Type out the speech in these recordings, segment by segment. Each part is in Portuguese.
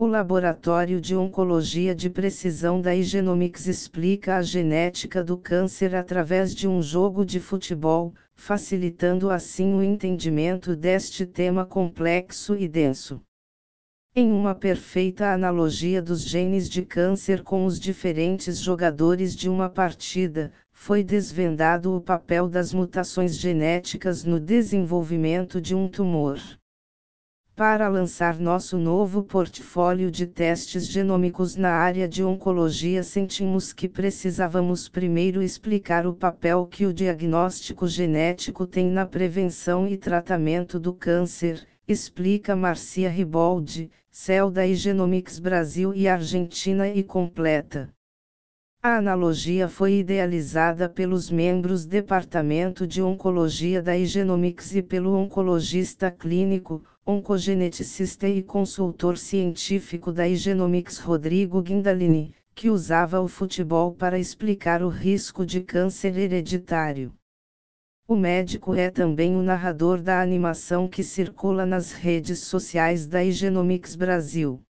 O Laboratório de Oncologia de Precisão da Igenomics explica a genética do câncer através de um jogo de futebol, facilitando assim o entendimento deste tema complexo e denso. Em uma perfeita analogia dos genes de câncer com os diferentes jogadores de uma partida, foi desvendado o papel das mutações genéticas no desenvolvimento de um tumor. Para lançar nosso novo portfólio de testes genômicos na área de oncologia, sentimos que precisávamos primeiro explicar o papel que o diagnóstico genético tem na prevenção e tratamento do câncer, explica Marcia Riboldi, CEL da Igenomics Brasil e Argentina e completa. A analogia foi idealizada pelos membros Departamento de Oncologia da Igenomics e pelo oncologista clínico, oncogeneticista e consultor científico da Igenomics Rodrigo Guindalini, que usava o futebol para explicar o risco de câncer hereditário. O médico é também o narrador da animação que circula nas redes sociais da Igenomics Brasil.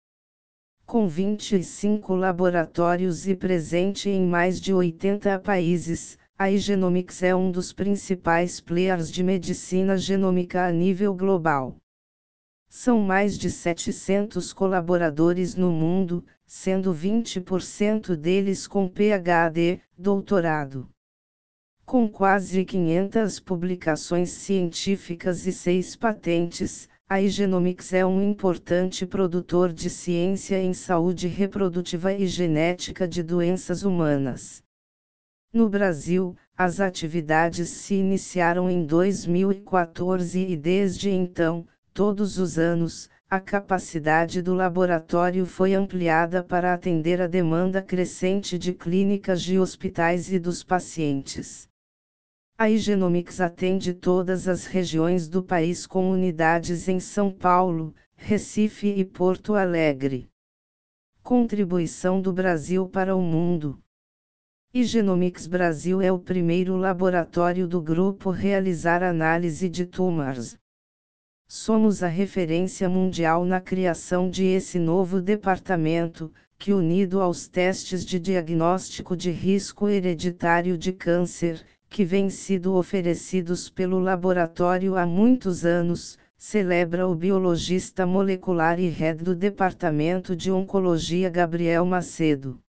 Com 25 laboratórios e presente em mais de 80 países, a Igenomics é um dos principais players de medicina genômica a nível global. São mais de 700 colaboradores no mundo, sendo 20% deles com PhD, doutorado. Com quase 500 publicações científicas e 6 patentes, a Igenomics é um importante produtor de ciência em saúde reprodutiva e genética de doenças humanas. No Brasil, as atividades se iniciaram em 2014 e desde então, todos os anos, a capacidade do laboratório foi ampliada para atender a demanda crescente de clínicas de hospitais e dos pacientes. A Igenomics atende todas as regiões do país com unidades em São Paulo, Recife e Porto Alegre. Contribuição do Brasil para o mundo. Igenomics Brasil é o primeiro laboratório do grupo realizar análise de tumores. Somos a referência mundial na criação de esse novo departamento, que unido aos testes de diagnóstico de risco hereditário de câncer, que vêm sido oferecidos pelo laboratório há muitos anos, celebra o biologista molecular e head do Departamento de Oncologia Gabriel Macedo.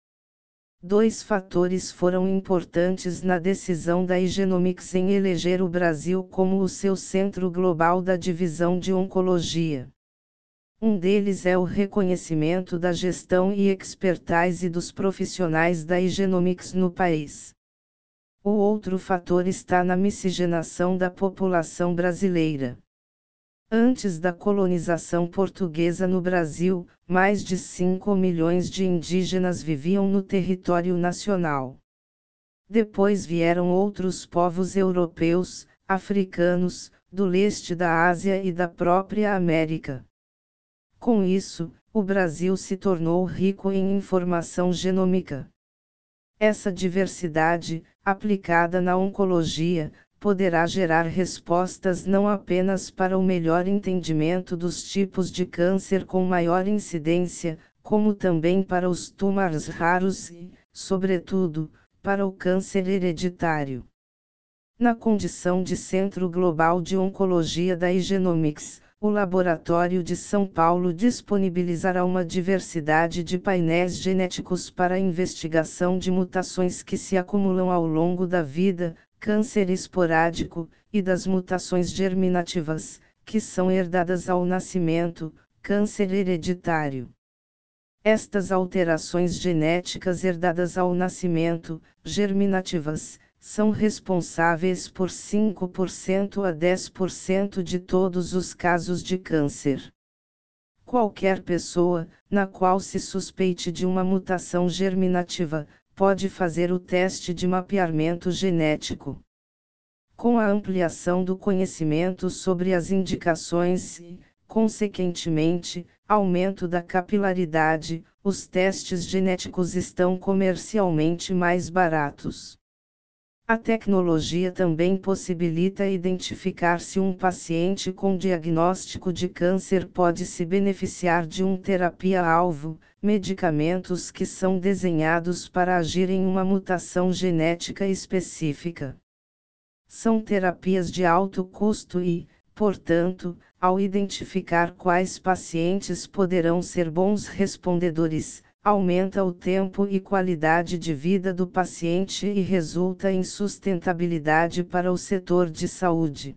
Dois fatores foram importantes na decisão da Igenomics em eleger o Brasil como o seu centro global da divisão de oncologia. Um deles é o reconhecimento da gestão e expertise dos profissionais da Igenomics no país. O outro fator está na miscigenação da população brasileira. Antes da colonização portuguesa no Brasil, mais de 5 milhões de indígenas viviam no território nacional. Depois vieram outros povos europeus, africanos, do leste da Ásia e da própria América. Com isso, o Brasil se tornou rico em informação genômica. Essa diversidade, aplicada na oncologia, poderá gerar respostas não apenas para o melhor entendimento dos tipos de câncer com maior incidência, como também para os tumores raros e, sobretudo, para o câncer hereditário. Na condição de Centro Global de Oncologia da Igenomics, o Laboratório de São Paulo disponibilizará uma diversidade de painéis genéticos para a investigação de mutações que se acumulam ao longo da vida, câncer esporádico, e das mutações germinativas, que são herdadas ao nascimento, câncer hereditário. Estas alterações genéticas herdadas ao nascimento, germinativas, são responsáveis por 5% a 10% de todos os casos de câncer. Qualquer pessoa, na qual se suspeite de uma mutação germinativa, pode fazer o teste de mapeamento genético. Com a ampliação do conhecimento sobre as indicações e, consequentemente, aumento da capilaridade, os testes genéticos estão comercialmente mais baratos. A tecnologia também possibilita identificar se um paciente com diagnóstico de câncer pode se beneficiar de uma terapia-alvo, medicamentos que são desenhados para agir em uma mutação genética específica. São terapias de alto custo e, portanto, ao identificar quais pacientes poderão ser bons respondedores, aumenta o tempo e qualidade de vida do paciente e resulta em sustentabilidade para o setor de saúde.